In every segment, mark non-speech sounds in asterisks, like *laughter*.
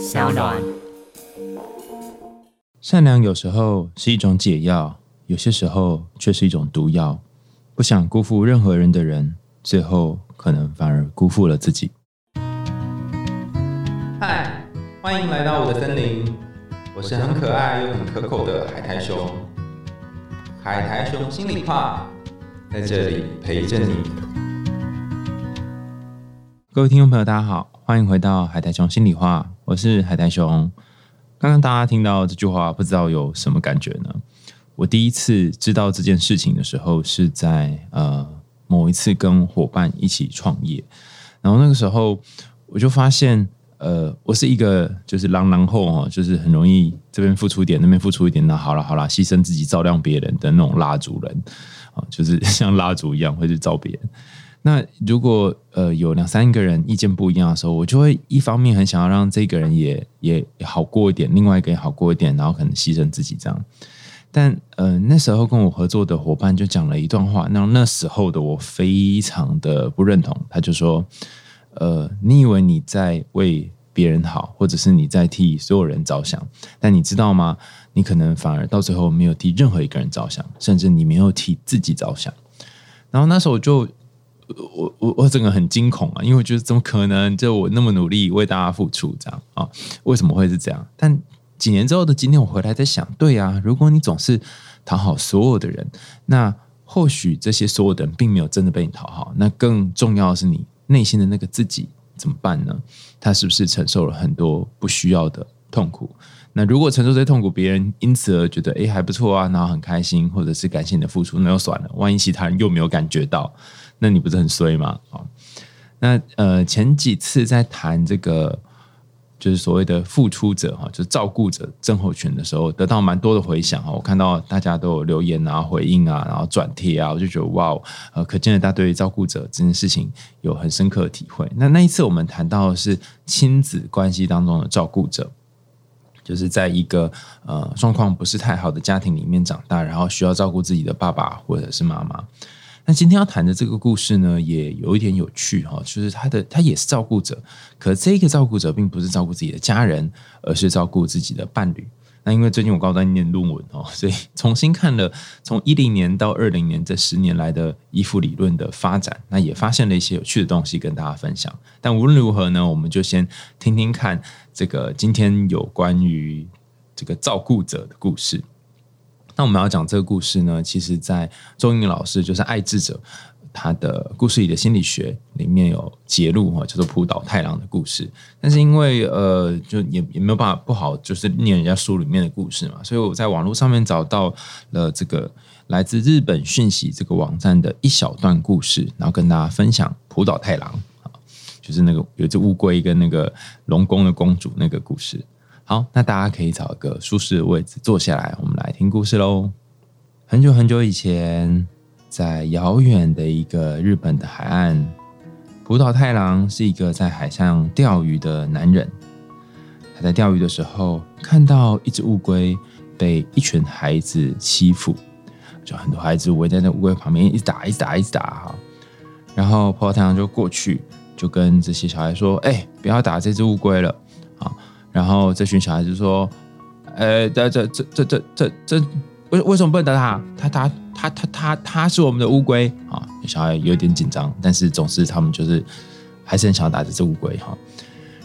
小暖。善良有时候是一种解药，有些时候却是一种毒药。不想辜负任何人的人，最后可能反而辜负了自己。嗨，欢迎来到我的森林，我是很可爱又很可口的海苔熊。海苔熊心里话，在这里陪着你。各位听众朋友，大家好，欢迎回到海苔熊心里话，我是海苔熊。刚刚大家听到这句话，不知道有什么感觉呢？我第一次知道这件事情的时候，是在呃某一次跟伙伴一起创业，然后那个时候我就发现，呃，我是一个就是狼狼后哈，就是很容易这边付出一点，那边付出一点，那好了好了，牺牲自己照亮别人的那种蜡烛人啊，就是像蜡烛一样会去照别人。那如果呃有两三个人意见不一样的时候，我就会一方面很想要让这个人也也好过一点，另外一个也好过一点，然后可能牺牲自己这样。但呃那时候跟我合作的伙伴就讲了一段话，那那时候的我非常的不认同。他就说：“呃，你以为你在为别人好，或者是你在替所有人着想，但你知道吗？你可能反而到最后没有替任何一个人着想，甚至你没有替自己着想。”然后那时候我就。我我我整个很惊恐啊，因为我觉得怎么可能？就我那么努力为大家付出，这样啊？为什么会是这样？但几年之后的今天，我回来在想，对啊，如果你总是讨好所有的人，那或许这些所有的人并没有真的被你讨好。那更重要的是，你内心的那个自己怎么办呢？他是不是承受了很多不需要的痛苦？那如果承受这些痛苦，别人因此而觉得哎还不错啊，然后很开心，或者是感谢你的付出，那就算了。万一其他人又没有感觉到？那你不是很衰吗？啊，那呃前几次在谈这个就是所谓的付出者哈，就是照顾者症候群的时候，得到蛮多的回响哈。我看到大家都有留言啊、回应啊，然后转贴啊，我就觉得哇，呃，可见的大家对照顾者这件事情有很深刻的体会。那那一次我们谈到的是亲子关系当中的照顾者，就是在一个呃状况不是太好的家庭里面长大，然后需要照顾自己的爸爸或者是妈妈。那今天要谈的这个故事呢，也有一点有趣哈，就是他的他也是照顾者，可这个照顾者并不是照顾自己的家人，而是照顾自己的伴侣。那因为最近我刚在念论文哦，所以重新看了 *laughs* 从一零年到二零年这十年来的依附理论的发展，那也发现了一些有趣的东西跟大家分享。但无论如何呢，我们就先听听看这个今天有关于这个照顾者的故事。那我们要讲这个故事呢，其实，在周英老师就是爱智者他的故事里的心理学里面有揭露哈，叫做浦岛太郎的故事。但是因为呃，就也也没有办法不好，就是念人家书里面的故事嘛，所以我在网络上面找到了这个来自日本讯息这个网站的一小段故事，然后跟大家分享浦岛太郎，就是那个有只乌龟跟那个龙宫的公主那个故事。好，那大家可以找一个舒适的位置坐下来，我们来听故事喽。很久很久以前，在遥远的一个日本的海岸，浦岛太郎是一个在海上钓鱼的男人。他在钓鱼的时候，看到一只乌龟被一群孩子欺负，就很多孩子围在那乌龟旁边，一直打，一直打，一直打哈。然后浦岛太郎就过去，就跟这些小孩说：“哎，不要打这只乌龟了。”啊。然后这群小孩子说：“呃，这这这这这这这为为什么不能打他？他他他他他他是我们的乌龟啊！”小孩有点紧张，但是总是他们就是还是很想要打这只乌龟哈。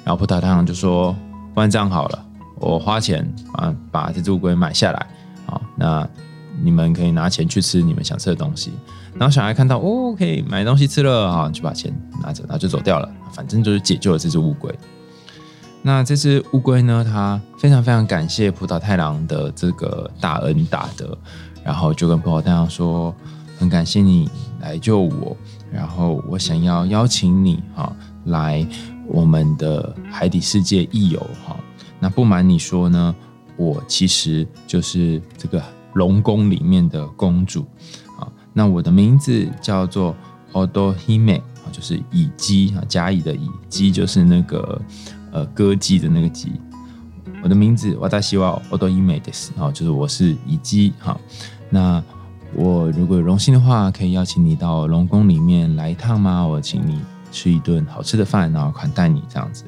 然后葡萄太郎就说：“不然这样好了，我花钱啊把这只乌龟买下来啊，那你们可以拿钱去吃你们想吃的东西。”然后小孩看到哦，可以买东西吃了啊，就把钱拿着，然后就走掉了。反正就是解救了这只乌龟。那这只乌龟呢？它非常非常感谢葡萄太郎的这个大恩大德，然后就跟葡萄太郎说：“很感谢你来救我，然后我想要邀请你哈来我们的海底世界一游哈。那不瞒你说呢，我其实就是这个龙宫里面的公主啊。那我的名字叫做 Odohime 啊，就是乙姬啊，甲乙的乙，姬就是那个。”呃，歌姬的那个姬，我的名字我大希望我都伊美的斯，好，就是我是乙姬，好，那我如果有荣幸的话，可以邀请你到龙宫里面来一趟吗？我请你吃一顿好吃的饭，然后款待你这样子。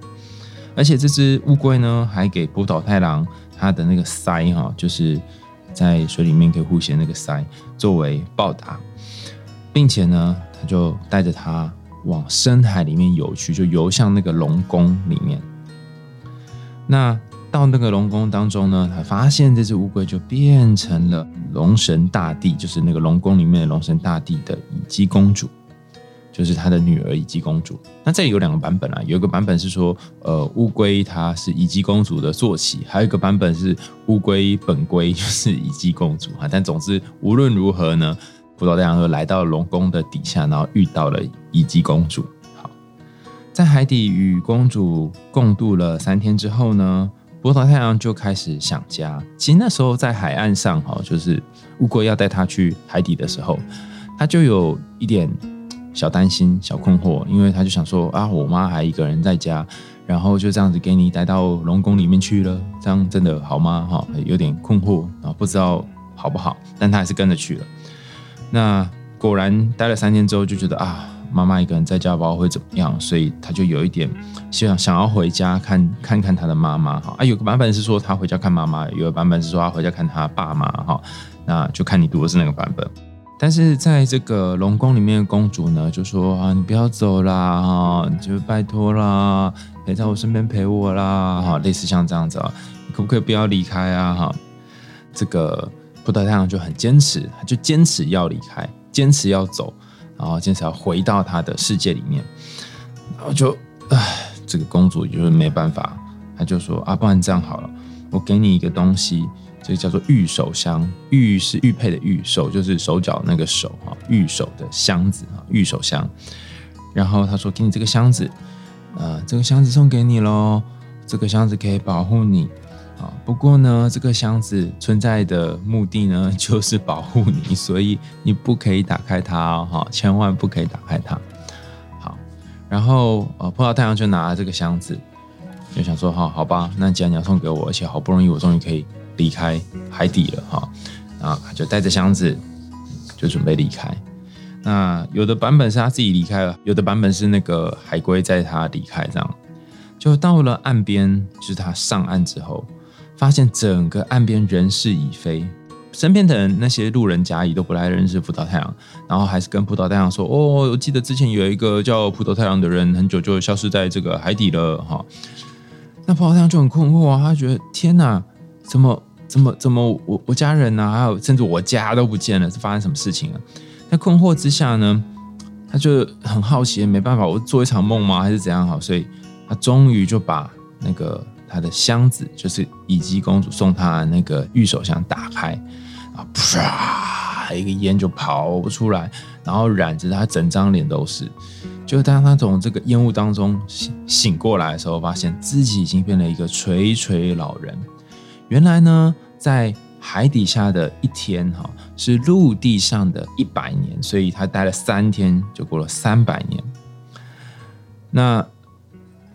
而且这只乌龟呢，还给波岛太郎他的那个鳃哈，就是在水里面可以呼吸那个鳃，作为报答，并且呢，他就带着它往深海里面游去，就游向那个龙宫里面。那到那个龙宫当中呢，他发现这只乌龟就变成了龙神大帝，就是那个龙宫里面的龙神大帝的乙姬公主。就是他的女儿乙姬公主。那这里有两个版本啊，有一个版本是说，呃，乌龟它是乙姬公主的坐骑，还有一个版本是乌龟本龟就是乙姬公主啊。但总之无论如何呢，葡萄太阳就来到龙宫的底下，然后遇到了乙姬公主。在海底与公主共度了三天之后呢，波涛太阳就开始想家。其实那时候在海岸上哈，就是乌龟要带他去海底的时候，他就有一点。小担心、小困惑，因为他就想说啊，我妈还一个人在家，然后就这样子给你带到龙宫里面去了，这样真的好吗？哈，有点困惑啊，不知道好不好，但他还是跟着去了。那果然待了三天之后，就觉得啊，妈妈一个人在家，不知道会怎么样，所以他就有一点想想要回家看看看他的妈妈。哈啊，有个版本是说他回家看妈妈，有个版本是说他回家看他爸妈。哈，那就看你读的是哪个版本。但是在这个龙宫里面的公主呢，就说啊，你不要走啦，哈，就拜托啦，陪在我身边陪我啦，哈，类似像这样子啊，你可不可以不要离开啊，哈，这个葡萄太阳就很坚持，他就坚持要离开，坚持要走，然后坚持要回到他的世界里面，然后就，唉，这个公主就是没办法，她就说啊，不然这样好了，我给你一个东西。这个叫做玉手箱，玉是玉佩的玉，手就是手脚那个手哈，玉手的箱子哈，玉手箱。然后他说：“给你这个箱子，呃，这个箱子送给你喽。这个箱子可以保护你啊。不过呢，这个箱子存在的目的呢，*laughs* 就是保护你，所以你不可以打开它哦，哈，千万不可以打开它。好，然后呃，破萄太阳就拿了这个箱子，就想说：好好吧，那既然你要送给我，而且好不容易我终于可以。”离开海底了哈，啊，就带着箱子就准备离开。那有的版本是他自己离开了，有的版本是那个海龟在他离开。这样就到了岸边，就是他上岸之后，发现整个岸边人事已非，身边的人那些路人甲乙都不来认识葡萄太阳，然后还是跟葡萄太阳说：“哦，我记得之前有一个叫葡萄太阳的人，很久就消失在这个海底了。”哈，那葡萄太阳就很困惑啊，他觉得天哪，怎么？怎么怎么我我家人呢？还有甚至我家都不见了，是发生什么事情了？在困惑之下呢，他就很好奇，没办法，我做一场梦吗？还是怎样？好，所以他终于就把那个他的箱子，就是乙姬公主送他的那个玉手箱打开，啊，啪，一个烟就跑出来，然后染着他整张脸都是。就当他从这个烟雾当中醒醒过来的时候，发现自己已经变了一个垂垂老人。原来呢，在海底下的一天，哈，是陆地上的一百年，所以他待了三天，就过了三百年。那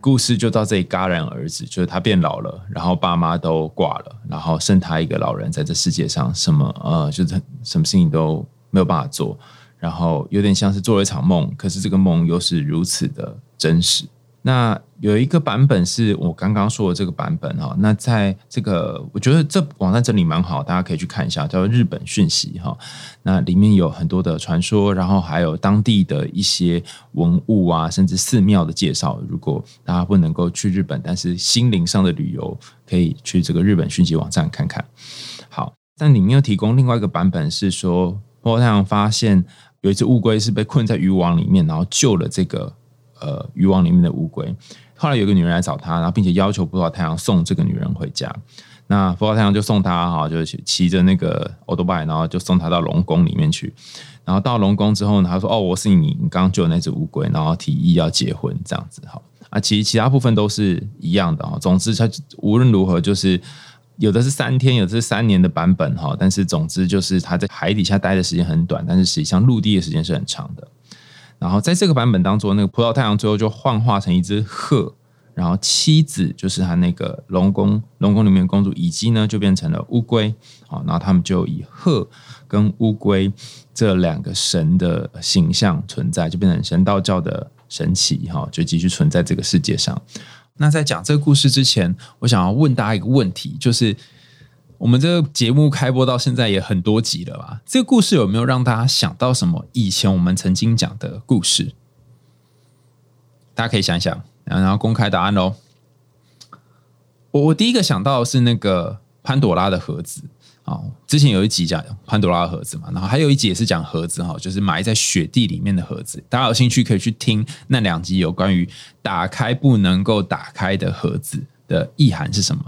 故事就到这里戛然而止，就是他变老了，然后爸妈都挂了，然后剩他一个老人在这世界上，什么呃，就是什么事情都没有办法做，然后有点像是做了一场梦，可是这个梦又是如此的真实。那有一个版本是我刚刚说的这个版本哈，那在这个我觉得这网站整理蛮好，大家可以去看一下，叫做日本讯息哈。那里面有很多的传说，然后还有当地的一些文物啊，甚至寺庙的介绍。如果大家不能够去日本，但是心灵上的旅游，可以去这个日本讯息网站看看。好，但里面又提供另外一个版本是说，波太阳发现有一只乌龟是被困在渔网里面，然后救了这个。呃，渔网里面的乌龟，后来有个女人来找他，然后并且要求葡萄太阳送这个女人回家。那葡萄太阳就送他哈，就骑着那个欧多拜，然后就送他到龙宫里面去。然后到龙宫之后呢，他说：“哦，我是你，你刚刚救的那只乌龟。”然后提议要结婚这样子哈。啊，其实其他部分都是一样的哈。总之，他无论如何就是有的是三天，有的是三年的版本哈。但是总之就是他在海底下待的时间很短，但是实际上陆地的时间是很长的。然后在这个版本当中，那个葡萄太阳最后就幻化成一只鹤，然后妻子就是他那个龙宫龙宫里面的公主以及呢就变成了乌龟，好，然后他们就以鹤跟乌龟这两个神的形象存在，就变成神道教的神奇哈，就继续存在这个世界上。那在讲这个故事之前，我想要问大家一个问题，就是我们这个节目开播到现在也很多集了吧？这个故事有没有让大家想到什么以前我们曾经讲的故事？大家可以想想，然后公开答案喽。我我第一个想到的是那个潘朵拉的盒子。哦，之前有一集讲潘多拉的盒子嘛，然后还有一集也是讲盒子哈，就是埋在雪地里面的盒子。大家有兴趣可以去听那两集，有关于打开不能够打开的盒子的意涵是什么。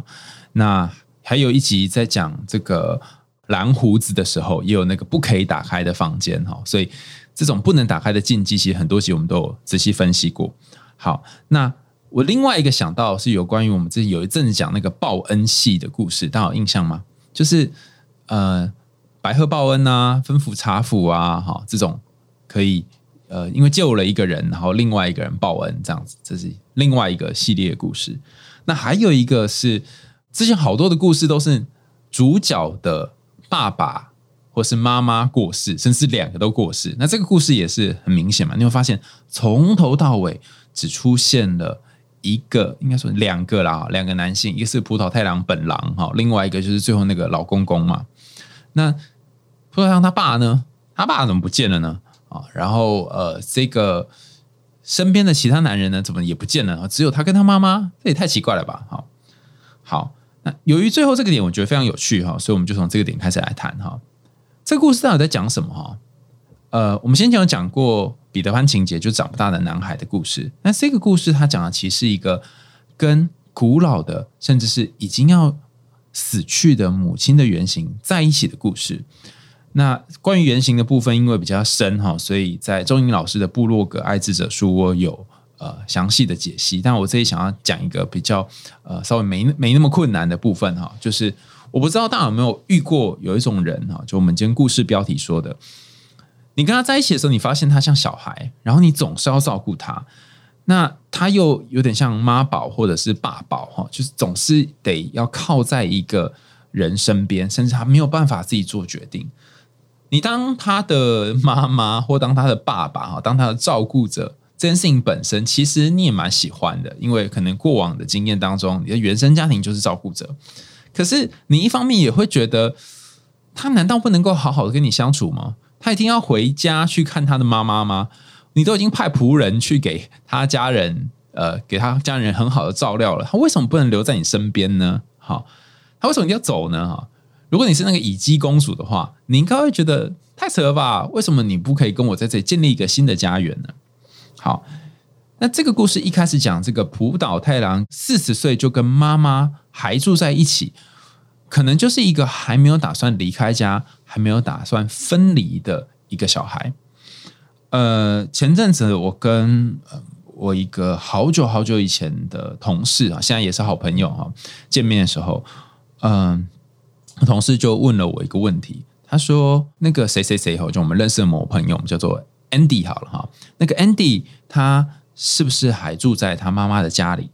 那还有一集在讲这个蓝胡子的时候，也有那个不可以打开的房间哈。所以这种不能打开的禁忌，其实很多集我们都有仔细分析过。好，那我另外一个想到是有关于我们这有一阵子讲那个报恩戏的故事，大家有印象吗？就是呃，白鹤报恩啊，吩咐茶府啊，哈，这种可以呃，因为救了一个人，然后另外一个人报恩，这样子，这是另外一个系列故事。那还有一个是之前好多的故事都是主角的爸爸或是妈妈过世，甚至两个都过世。那这个故事也是很明显嘛，你会发现从头到尾只出现了。一个应该说两个啦，两个男性，一个是葡萄太郎本郎哈，另外一个就是最后那个老公公嘛。那葡萄太郎他爸呢？他爸怎么不见了呢？啊，然后呃，这个身边的其他男人呢，怎么也不见了？只有他跟他妈妈，这也太奇怪了吧？好，好，那由于最后这个点我觉得非常有趣哈，所以我们就从这个点开始来谈哈。这个故事到底在讲什么哈？呃，我们先前有讲过。彼得潘情节就长不大的男孩的故事。那这个故事他讲的其实是一个跟古老的，甚至是已经要死去的母亲的原型在一起的故事。那关于原型的部分，因为比较深哈，所以在周英老师的部落格爱智者书我有呃详细的解析。但我这里想要讲一个比较呃稍微没没那么困难的部分哈，就是我不知道大家有没有遇过有一种人哈，就我们今天故事标题说的。你跟他在一起的时候，你发现他像小孩，然后你总是要照顾他，那他又有点像妈宝或者是爸宝哈，就是总是得要靠在一个人身边，甚至他没有办法自己做决定。你当他的妈妈或当他的爸爸哈，当他的照顾者，这件事情本身其实你也蛮喜欢的，因为可能过往的经验当中，你的原生家庭就是照顾者。可是你一方面也会觉得，他难道不能够好好的跟你相处吗？他一定要回家去看他的妈妈吗？你都已经派仆人去给他家人，呃，给他家人很好的照料了，他为什么不能留在你身边呢？好，他为什么要走呢？哈，如果你是那个乙姬公主的话，你应该会觉得太扯了吧？为什么你不可以跟我在这里建立一个新的家园呢？好，那这个故事一开始讲这个浦岛太郎四十岁就跟妈妈还住在一起。可能就是一个还没有打算离开家、还没有打算分离的一个小孩。呃，前阵子我跟我一个好久好久以前的同事啊，现在也是好朋友哈，见面的时候，嗯，同事就问了我一个问题，他说：“那个谁谁谁哈，就我们认识的某朋友，叫做 Andy 好了哈，那个 Andy 他是不是还住在他妈妈的家里？”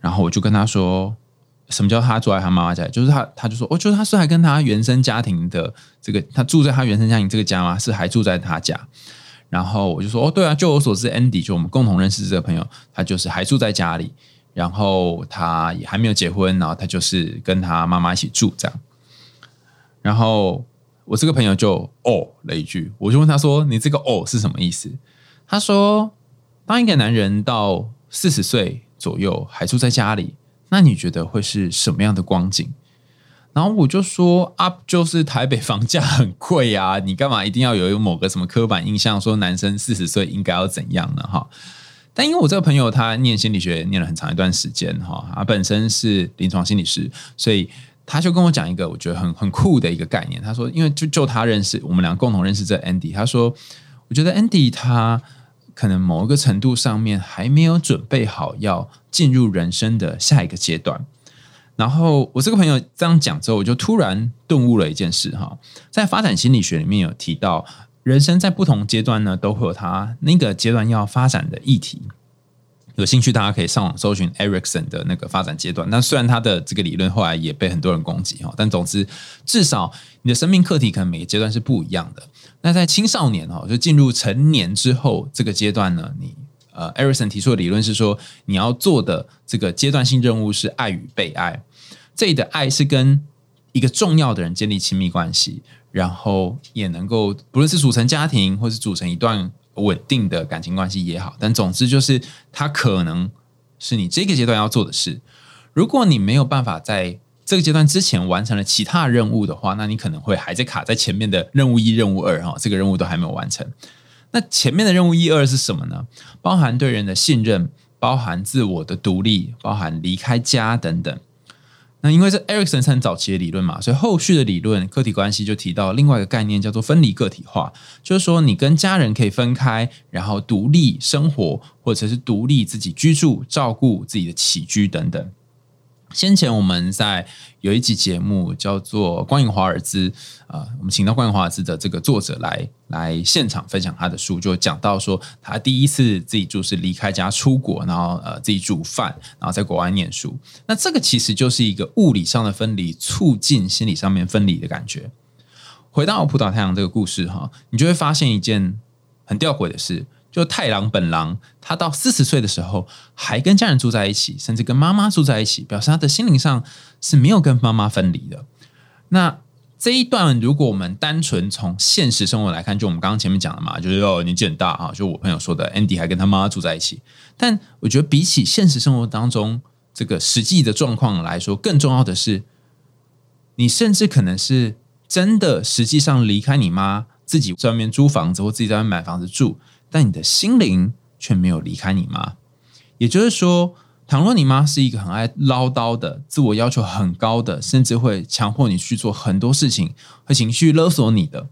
然后我就跟他说。什么叫他住在他妈妈家里？就是他，他就说，我就是他是还跟他原生家庭的这个，他住在他原生家庭这个家吗？是还住在他家？然后我就说，哦，对啊，就我所知，Andy 就我们共同认识这个朋友，他就是还住在家里，然后他也还没有结婚，然后他就是跟他妈妈一起住这样。然后我这个朋友就哦了一句，我就问他说：“你这个哦是什么意思？”他说：“当一个男人到四十岁左右还住在家里。”那你觉得会是什么样的光景？然后我就说啊，就是台北房价很贵啊，你干嘛一定要有某个什么刻板印象，说男生四十岁应该要怎样呢？哈，但因为我这个朋友他念心理学念了很长一段时间，哈，他本身是临床心理师，所以他就跟我讲一个我觉得很很酷的一个概念。他说，因为就就他认识我们俩共同认识这 Andy，他说，我觉得 Andy 他。可能某一个程度上面还没有准备好要进入人生的下一个阶段，然后我这个朋友这样讲之后，我就突然顿悟了一件事哈，在发展心理学里面有提到，人生在不同阶段呢，都会有他那个阶段要发展的议题。有兴趣大家可以上网搜寻 Erikson 的那个发展阶段。那虽然他的这个理论后来也被很多人攻击哈，但总之至少你的生命课题可能每个阶段是不一样的。那在青少年哈，就进入成年之后这个阶段呢，你呃 Erickson 提出的理论是说，你要做的这个阶段性任务是爱与被爱。这里的爱是跟一个重要的人建立亲密关系，然后也能够不论是组成家庭，或是组成一段稳定的感情关系也好，但总之就是它可能是你这个阶段要做的事。如果你没有办法在这个阶段之前完成了其他任务的话，那你可能会还在卡在前面的任务一、任务二哈，这个任务都还没有完成。那前面的任务一二是什么呢？包含对人的信任，包含自我的独立，包含离开家等等。那因为是 Erikson 很早期的理论嘛，所以后续的理论个体关系就提到另外一个概念，叫做分离个体化，就是说你跟家人可以分开，然后独立生活，或者是独立自己居住、照顾自己的起居等等。先前我们在有一集节目叫做《光影华尔兹》啊，我们请到《光影华尔兹》的这个作者来来现场分享他的书，就讲到说他第一次自己就是离开家出国，然后呃自己煮饭，然后在国外念书。那这个其实就是一个物理上的分离，促进心理上面分离的感觉。回到普岛太阳这个故事哈，你就会发现一件很吊诡的事。就太郎本郎，他到四十岁的时候还跟家人住在一起，甚至跟妈妈住在一起，表示他的心灵上是没有跟妈妈分离的。那这一段，如果我们单纯从现实生活来看，就我们刚刚前面讲的嘛，就是哦年纪很大啊，就我朋友说的，Andy 还跟他妈妈住在一起。但我觉得比起现实生活当中这个实际的状况来说，更重要的是，你甚至可能是真的实际上离开你妈，自己在外面租房子或自己在外面买房子住。但你的心灵却没有离开你妈，也就是说，倘若你妈是一个很爱唠叨的、自我要求很高的，甚至会强迫你去做很多事情、会情绪勒索你的，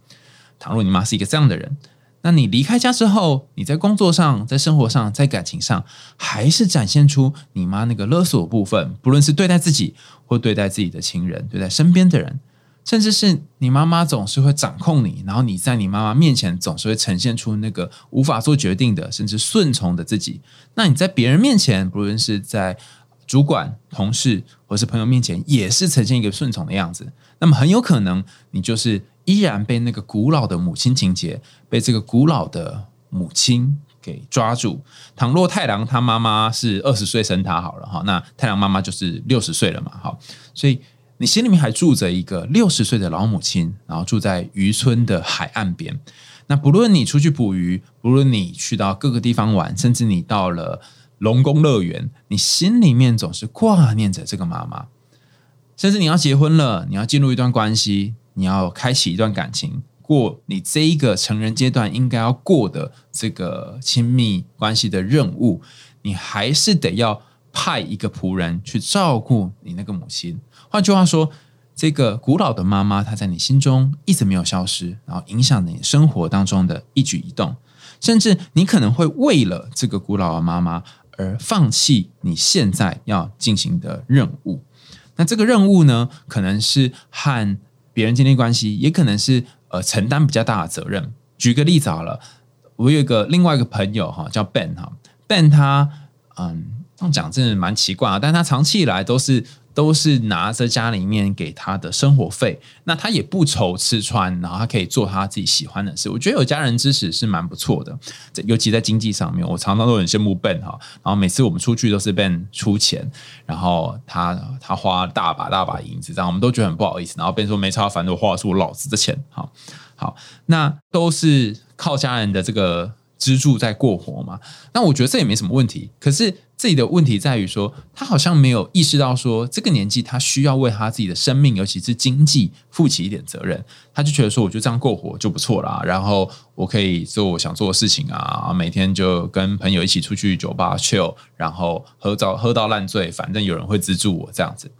倘若你妈是一个这样的人，那你离开家之后，你在工作上、在生活上、在感情上，还是展现出你妈那个勒索部分，不论是对待自己或对待自己的亲人、对待身边的人。甚至是你妈妈总是会掌控你，然后你在你妈妈面前总是会呈现出那个无法做决定的，甚至顺从的自己。那你在别人面前，不论是在主管、同事或是朋友面前，也是呈现一个顺从的样子。那么很有可能，你就是依然被那个古老的母亲情节，被这个古老的母亲给抓住。倘若太郎他妈妈是二十岁生他好了哈，那太郎妈妈就是六十岁了嘛，好，所以。你心里面还住着一个六十岁的老母亲，然后住在渔村的海岸边。那不论你出去捕鱼，不论你去到各个地方玩，甚至你到了龙宫乐园，你心里面总是挂念着这个妈妈。甚至你要结婚了，你要进入一段关系，你要开启一段感情，过你这一个成人阶段应该要过的这个亲密关系的任务，你还是得要派一个仆人去照顾你那个母亲。换句话说，这个古老的妈妈，她在你心中一直没有消失，然后影响你生活当中的一举一动，甚至你可能会为了这个古老的妈妈而放弃你现在要进行的任务。那这个任务呢，可能是和别人建立关系，也可能是呃承担比较大的责任。举个例子好了，我有一个另外一个朋友哈，叫 Ben 哈，Ben 他嗯，这样讲真的蛮奇怪啊，但他长期以来都是。都是拿着家里面给他的生活费，那他也不愁吃穿，然后他可以做他自己喜欢的事。我觉得有家人支持是蛮不错的，尤其在经济上面，我常常都很羡慕 Ben 哈。然后每次我们出去都是 Ben 出钱，然后他他花大把大把银子，这样我们都觉得很不好意思。然后 Ben 说没差，反正我花的是我老子的钱。好，好，那都是靠家人的这个。支柱在过活嘛？那我觉得这也没什么问题。可是自己的问题在于说，他好像没有意识到说，这个年纪他需要为他自己的生命，尤其是经济，负起一点责任。他就觉得说，我就这样过活就不错啦。然后我可以做我想做的事情啊，每天就跟朋友一起出去酒吧 chill，然后喝到喝到烂醉，反正有人会资助我这样子。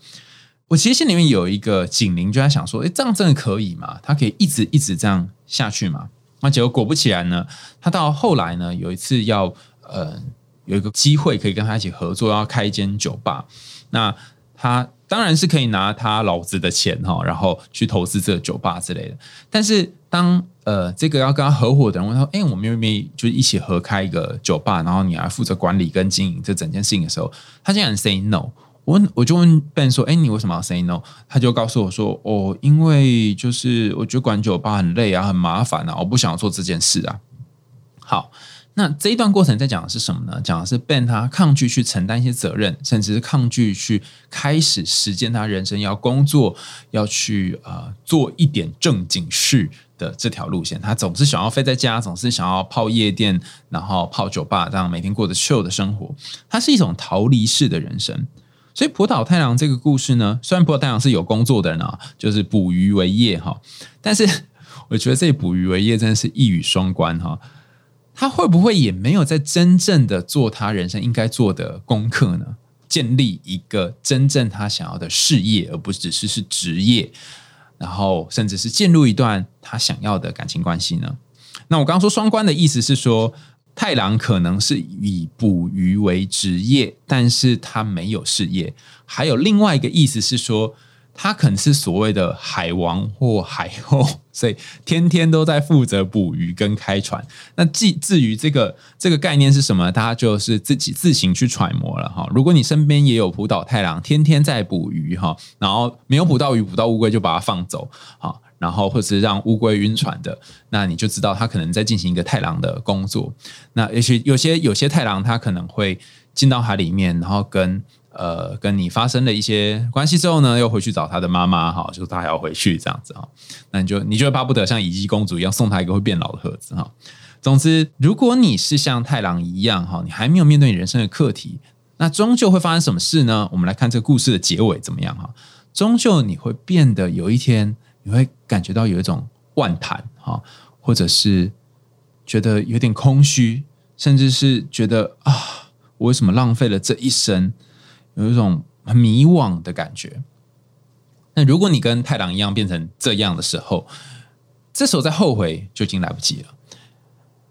我其实心里面有一个警铃，就在想说，诶，这样真的可以吗？他可以一直一直这样下去吗？那结果果不其然呢，他到后来呢，有一次要呃有一个机会可以跟他一起合作，要开一间酒吧。那他当然是可以拿他老子的钱哈，然后去投资这个酒吧之类的。但是当呃这个要跟他合伙的人问他，哎，我们愿不愿意就一起合开一个酒吧，然后你来负责管理跟经营这整件事情的时候，他竟然 say no。我我就问 Ben 说：“哎，你为什么要 say no？” 他就告诉我说：“哦，因为就是我觉得管酒吧很累啊，很麻烦啊，我不想要做这件事啊。”好，那这一段过程在讲的是什么呢？讲的是 Ben 他抗拒去承担一些责任，甚至是抗拒去开始实践他人生要工作，要去呃做一点正经事的这条路线。他总是想要飞在家，总是想要泡夜店，然后泡酒吧，这样每天过着秀的生活。它是一种逃离式的人生。所以浦岛太郎这个故事呢，虽然浦岛太郎是有工作的人啊，就是捕鱼为业哈，但是我觉得这捕鱼为业真的是一语双关哈。他会不会也没有在真正的做他人生应该做的功课呢？建立一个真正他想要的事业，而不只是是职业，然后甚至是进入一段他想要的感情关系呢？那我刚刚说双关的意思是说，太郎可能是以捕鱼为职业，但是他没有事业。还有另外一个意思是说。他可能是所谓的海王或海后，*laughs* 所以天天都在负责捕鱼跟开船。那至至于这个这个概念是什么，大家就是自己自行去揣摩了哈。如果你身边也有浦岛太郎，天天在捕鱼哈，然后没有捕到鱼、捕到乌龟就把它放走啊，然后或是让乌龟晕船的，那你就知道他可能在进行一个太郎的工作。那也许有些有些太郎他可能会进到海里面，然后跟。呃，跟你发生了一些关系之后呢，又回去找他的妈妈，哈，就是他还要回去这样子哈，那你就你就巴不得像乙姬公主一样送他一个会变老的盒子哈。总之，如果你是像太郎一样哈，你还没有面对你人生的课题，那终究会发生什么事呢？我们来看这个故事的结尾怎么样哈？终究你会变得有一天，你会感觉到有一种万谈哈，或者是觉得有点空虚，甚至是觉得啊，我为什么浪费了这一生？有一种很迷惘的感觉。那如果你跟太郎一样变成这样的时候，这时候再后悔就已经来不及了。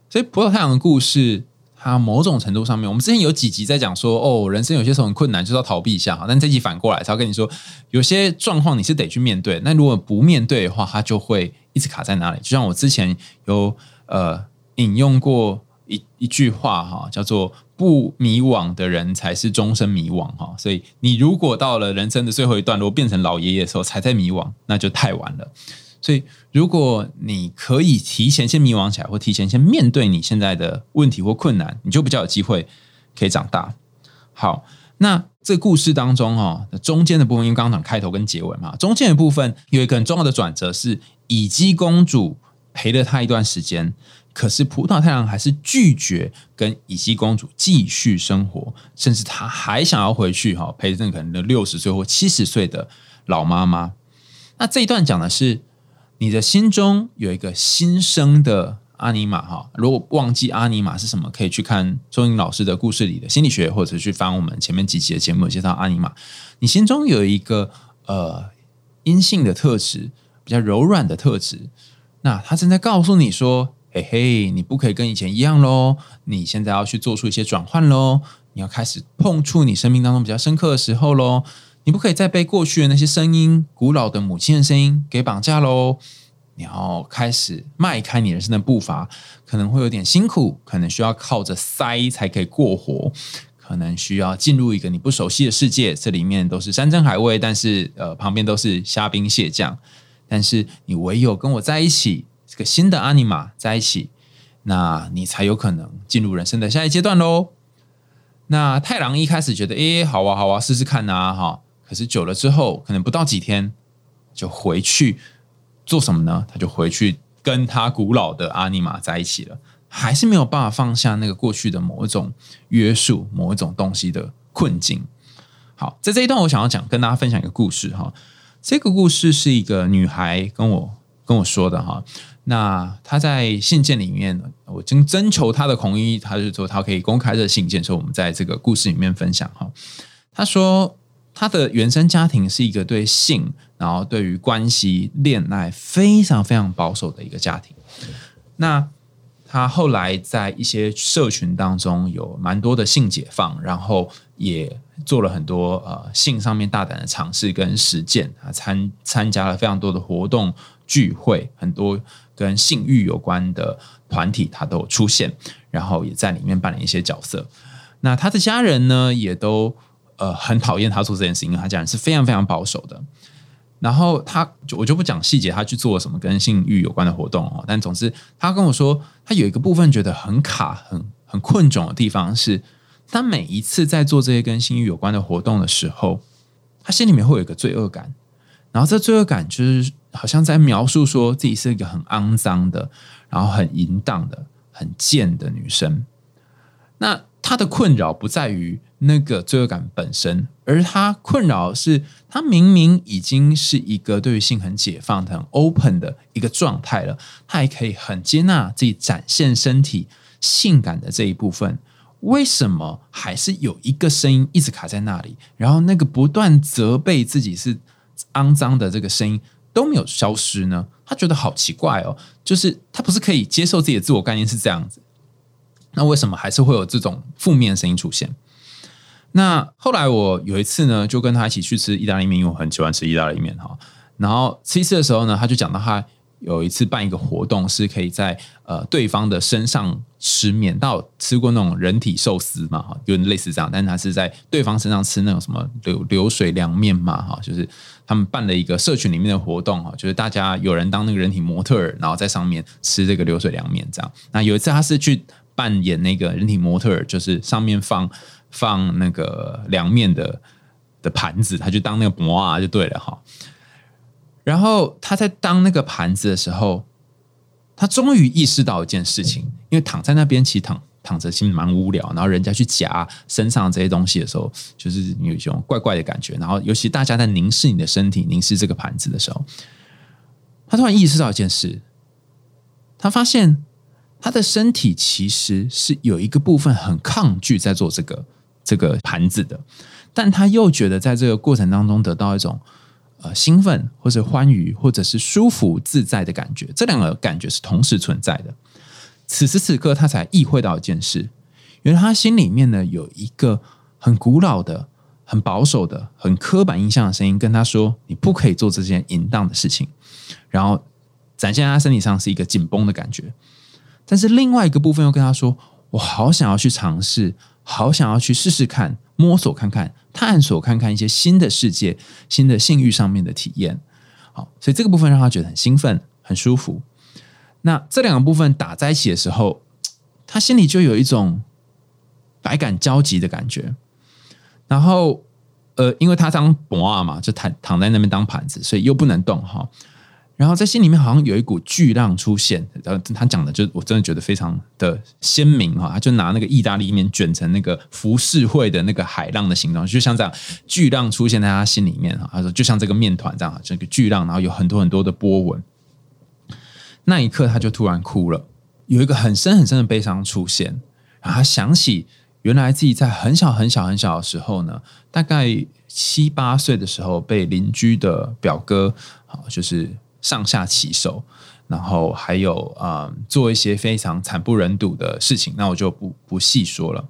所以葡萄太阳的故事，它某种程度上面，我们之前有几集在讲说，哦，人生有些时候很困难，就是要逃避一下。但这集反过来，是要跟你说，有些状况你是得去面对。那如果不面对的话，它就会一直卡在那里。就像我之前有呃引用过一一句话哈，叫做。不迷惘的人才是终身迷惘哈，所以你如果到了人生的最后一段落，变成老爷爷的时候才在迷惘，那就太晚了。所以如果你可以提前先迷惘起来，或提前先面对你现在的问题或困难，你就比较有机会可以长大。好，那这故事当中哈，中间的部分，因为刚刚讲开头跟结尾嘛，中间的部分有一个很重要的转折，是乙姬公主陪了他一段时间。可是葡萄太郎还是拒绝跟乙姬公主继续生活，甚至他还想要回去哈陪着可能的六十岁或七十岁的老妈妈。那这一段讲的是你的心中有一个新生的阿尼玛哈。如果忘记阿尼玛是什么，可以去看周英老师的故事里的心理学，或者去翻我们前面几期的节目介绍阿尼玛。你心中有一个呃阴性的特质，比较柔软的特质，那他正在告诉你说。嘿嘿，你不可以跟以前一样喽！你现在要去做出一些转换喽！你要开始碰触你生命当中比较深刻的时候喽！你不可以再被过去的那些声音、古老的母亲的声音给绑架喽！你要开始迈开你人生的步伐，可能会有点辛苦，可能需要靠着塞才可以过活，可能需要进入一个你不熟悉的世界，这里面都是山珍海味，但是呃，旁边都是虾兵蟹将，但是你唯有跟我在一起。这个新的阿尼玛在一起，那你才有可能进入人生的下一阶段喽。那太郎一开始觉得，哎，好啊，好啊，试试看呐，哈。可是久了之后，可能不到几天就回去做什么呢？他就回去跟他古老的阿尼玛在一起了，还是没有办法放下那个过去的某一种约束、某一种东西的困境。好，在这一段，我想要讲跟大家分享一个故事哈。这个故事是一个女孩跟我跟我说的哈。那他在信件里面，我征征求他的同意，他就说他可以公开这信件，说我们在这个故事里面分享哈。他说他的原生家庭是一个对性，然后对于关系、恋爱非常非常保守的一个家庭。那他后来在一些社群当中有蛮多的性解放，然后也做了很多呃性上面大胆的尝试跟实践啊，参参加了非常多的活动聚会，很多。跟性欲有关的团体，他都有出现，然后也在里面扮演一些角色。那他的家人呢，也都呃很讨厌他做这件事情，因为他家人是非常非常保守的。然后他就我就不讲细节，他去做什么跟性欲有关的活动哦。但总之，他跟我说，他有一个部分觉得很卡、很很困窘的地方是，他每一次在做这些跟性欲有关的活动的时候，他心里面会有一个罪恶感。然后这罪恶感就是好像在描述说自己是一个很肮脏的，然后很淫荡的、很贱的女生。那他的困扰不在于那个罪恶感本身，而他困扰是，他明明已经是一个对于性很解放、很 open 的一个状态了，他还可以很接纳自己展现身体性感的这一部分，为什么还是有一个声音一直卡在那里？然后那个不断责备自己是。肮脏的这个声音都没有消失呢，他觉得好奇怪哦，就是他不是可以接受自己的自我概念是这样子，那为什么还是会有这种负面声音出现？那后来我有一次呢，就跟他一起去吃意大利面，因为我很喜欢吃意大利面哈。然后吃一次的时候呢，他就讲到他。有一次办一个活动，是可以在呃对方的身上吃面。到吃过那种人体寿司嘛？哈，就类似这样，但是他是在对方身上吃那种什么流流水凉面嘛？哈，就是他们办了一个社群里面的活动哈，就是大家有人当那个人体模特儿，然后在上面吃这个流水凉面这样。那有一次他是去扮演那个人体模特儿，就是上面放放那个凉面的的盘子，他就当那个模啊就对了哈。然后他在当那个盘子的时候，他终于意识到一件事情，因为躺在那边其实躺躺着其实蛮无聊，然后人家去夹身上这些东西的时候，就是有一种怪怪的感觉。然后尤其大家在凝视你的身体、凝视这个盘子的时候，他突然意识到一件事，他发现他的身体其实是有一个部分很抗拒在做这个这个盘子的，但他又觉得在这个过程当中得到一种。呃，兴奋或者欢愉，或者是舒服自在的感觉，这两个感觉是同时存在的。此时此刻，他才意会到一件事：，原来他心里面呢有一个很古老的、很保守的、很刻板印象的声音，跟他说：“你不可以做这件淫荡的事情。”然后展现他身体上是一个紧绷的感觉。但是另外一个部分又跟他说：“我好想要去尝试，好想要去试试看。”摸索看看，探索看看一些新的世界、新的性欲上面的体验。好，所以这个部分让他觉得很兴奋、很舒服。那这两个部分打在一起的时候，他心里就有一种百感交集的感觉。然后，呃，因为他当博啊嘛，就躺躺在那边当盘子，所以又不能动哈。然后在心里面好像有一股巨浪出现，然后他讲的就我真的觉得非常的鲜明哈，他就拿那个意大利面卷成那个浮世绘的那个海浪的形状，就像这样巨浪出现在他心里面哈。他说就像这个面团这样，这个巨浪，然后有很多很多的波纹。那一刻他就突然哭了，有一个很深很深的悲伤出现，然后他想起原来自己在很小很小很小的时候呢，大概七八岁的时候被邻居的表哥好就是。上下其手，然后还有啊，做一些非常惨不忍睹的事情，那我就不不细说了。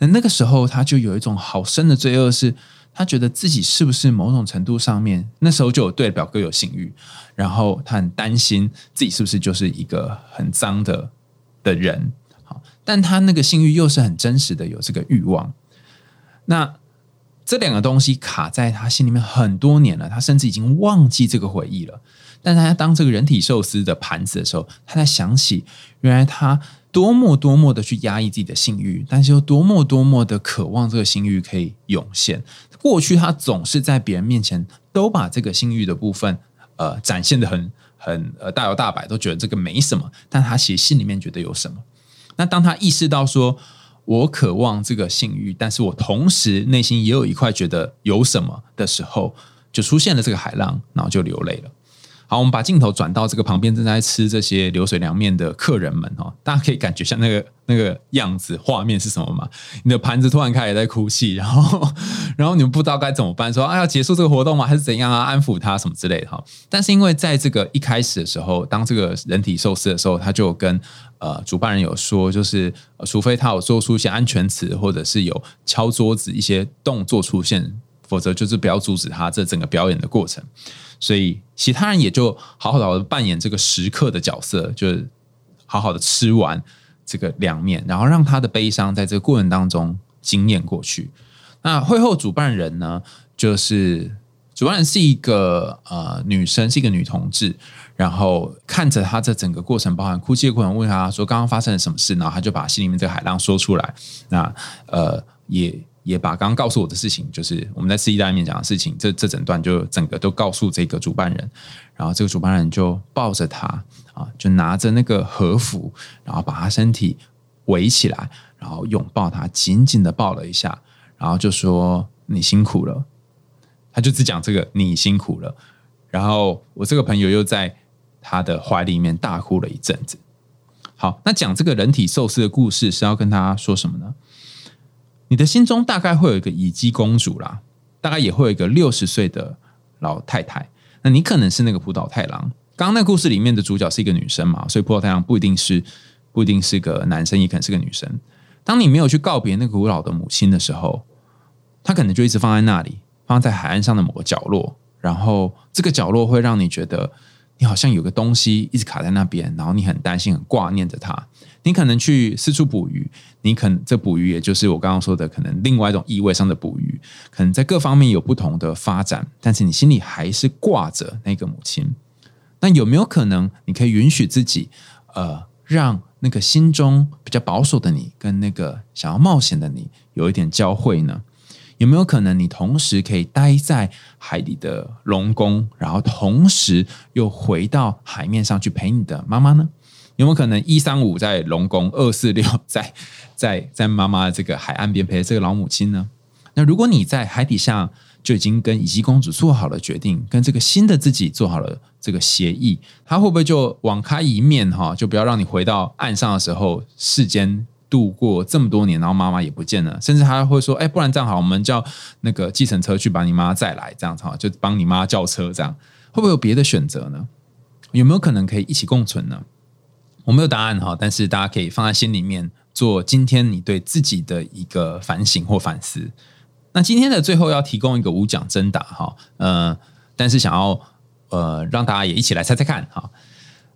那那个时候，他就有一种好深的罪恶，是他觉得自己是不是某种程度上面，那时候就有对表哥有性欲，然后他很担心自己是不是就是一个很脏的的人。好，但他那个性欲又是很真实的，有这个欲望。那这两个东西卡在他心里面很多年了，他甚至已经忘记这个回忆了。但他当这个人体寿司的盘子的时候，他在想起原来他多么多么的去压抑自己的性欲，但是又多么多么的渴望这个性欲可以涌现。过去他总是在别人面前都把这个性欲的部分呃展现的很很呃大摇大摆，都觉得这个没什么，但他其实心里面觉得有什么。那当他意识到说我渴望这个性欲，但是我同时内心也有一块觉得有什么的时候，就出现了这个海浪，然后就流泪了。好，我们把镜头转到这个旁边正在吃这些流水凉面的客人们哦，大家可以感觉像那个那个样子，画面是什么吗？你的盘子突然开始在哭泣，然后 *laughs* 然后你们不知道该怎么办，说啊要结束这个活动吗？还是怎样啊？安抚他什么之类的哈。但是因为在这个一开始的时候，当这个人体寿司的时候，他就跟呃主办人有说，就是除非他有做出一些安全词，或者是有敲桌子一些动作出现，否则就是不要阻止他这整个表演的过程。所以其他人也就好好的扮演这个食客的角色，就是好好的吃完这个凉面，然后让他的悲伤在这个过程当中惊艳过去。那会后主办人呢，就是主办人是一个呃女生，是一个女同志，然后看着她这整个过程，包含哭泣的过程，问她说刚刚发生了什么事，然后她就把心里面这个海浪说出来。那呃，也也把刚刚告诉我的事情，就是我们在吃意大利面讲的事情，这这整段就整个都告诉这个主办人，然后这个主办人就抱着他啊，就拿着那个和服，然后把他身体围起来，然后拥抱他，紧紧的抱了一下，然后就说你辛苦了。他就只讲这个，你辛苦了。然后我这个朋友又在他的怀里面大哭了一阵子。好，那讲这个人体寿司的故事是要跟他说什么呢？你的心中大概会有一个乙姬公主啦，大概也会有一个六十岁的老太太。那你可能是那个浦岛太郎。刚刚那个故事里面的主角是一个女生嘛，所以浦岛太郎不一定是不一定是个男生，也可能是个女生。当你没有去告别那个古老的母亲的时候，他可能就一直放在那里。放在海岸上的某个角落，然后这个角落会让你觉得你好像有个东西一直卡在那边，然后你很担心、很挂念着她。你可能去四处捕鱼，你可能这捕鱼也就是我刚刚说的，可能另外一种意味上的捕鱼，可能在各方面有不同的发展，但是你心里还是挂着那个母亲。那有没有可能你可以允许自己，呃，让那个心中比较保守的你跟那个想要冒险的你有一点交汇呢？有没有可能，你同时可以待在海里的龙宫，然后同时又回到海面上去陪你的妈妈呢？有没有可能一三五在龙宫，二四六 *laughs* 在在在妈妈这个海岸边陪这个老母亲呢？那如果你在海底下就已经跟乙姬公主做好了决定，跟这个新的自己做好了这个协议，他会不会就网开一面哈？就不要让你回到岸上的时候，世间。度过这么多年，然后妈妈也不见了，甚至他会说：“哎，不然这样好，我们叫那个计程车去把你妈再来，这样子哈，就帮你妈叫车，这样会不会有别的选择呢？有没有可能可以一起共存呢？我没有答案哈，但是大家可以放在心里面，做今天你对自己的一个反省或反思。那今天的最后要提供一个无奖征答哈，呃，但是想要呃让大家也一起来猜猜看哈。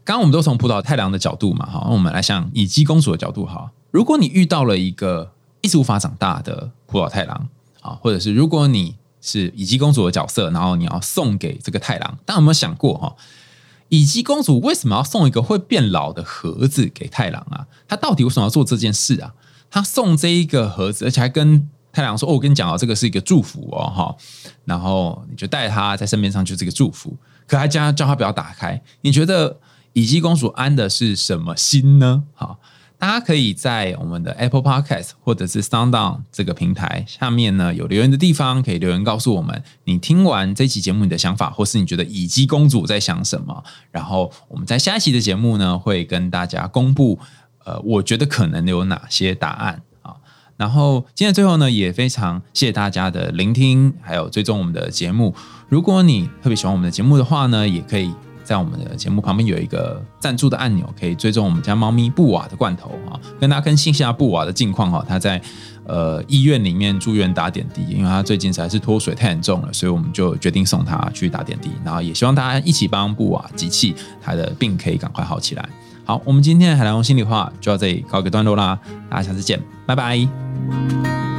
刚刚我们都从葡萄太郎的角度嘛，哈，那我们来想以姬公主的角度哈。如果你遇到了一个一直无法长大的普老太郎啊，或者是如果你是乙姬公主的角色，然后你要送给这个太郎，大家有没有想过哈？乙姬公主为什么要送一个会变老的盒子给太郎啊？她到底为什么要做这件事啊？她送这一个盒子，而且还跟太郎说：“哦，我跟你讲啊，这个是一个祝福哦，哈。”然后你就带他在身边上就是个祝福，可还叫叫他不要打开。你觉得乙姬公主安的是什么心呢？哈？大家可以在我们的 Apple Podcast 或者是 SoundOn 这个平台下面呢有留言的地方，可以留言告诉我们你听完这期节目你的想法，或是你觉得乙姬公主在想什么。然后我们在下一期的节目呢会跟大家公布，呃，我觉得可能有哪些答案啊。然后今天最后呢也非常谢谢大家的聆听，还有追踪我们的节目。如果你特别喜欢我们的节目的话呢，也可以。在我们的节目旁边有一个赞助的按钮，可以追踪我们家猫咪布瓦的罐头啊，跟大家更新一下布瓦的近况哈。他在呃医院里面住院打点滴，因为他最近实在是脱水太严重了，所以我们就决定送他去打点滴，然后也希望大家一起帮布瓦集气，他的病可以赶快好起来。好，我们今天的海蓝红心里话就到这里告一个段落啦，大家下次见，拜拜。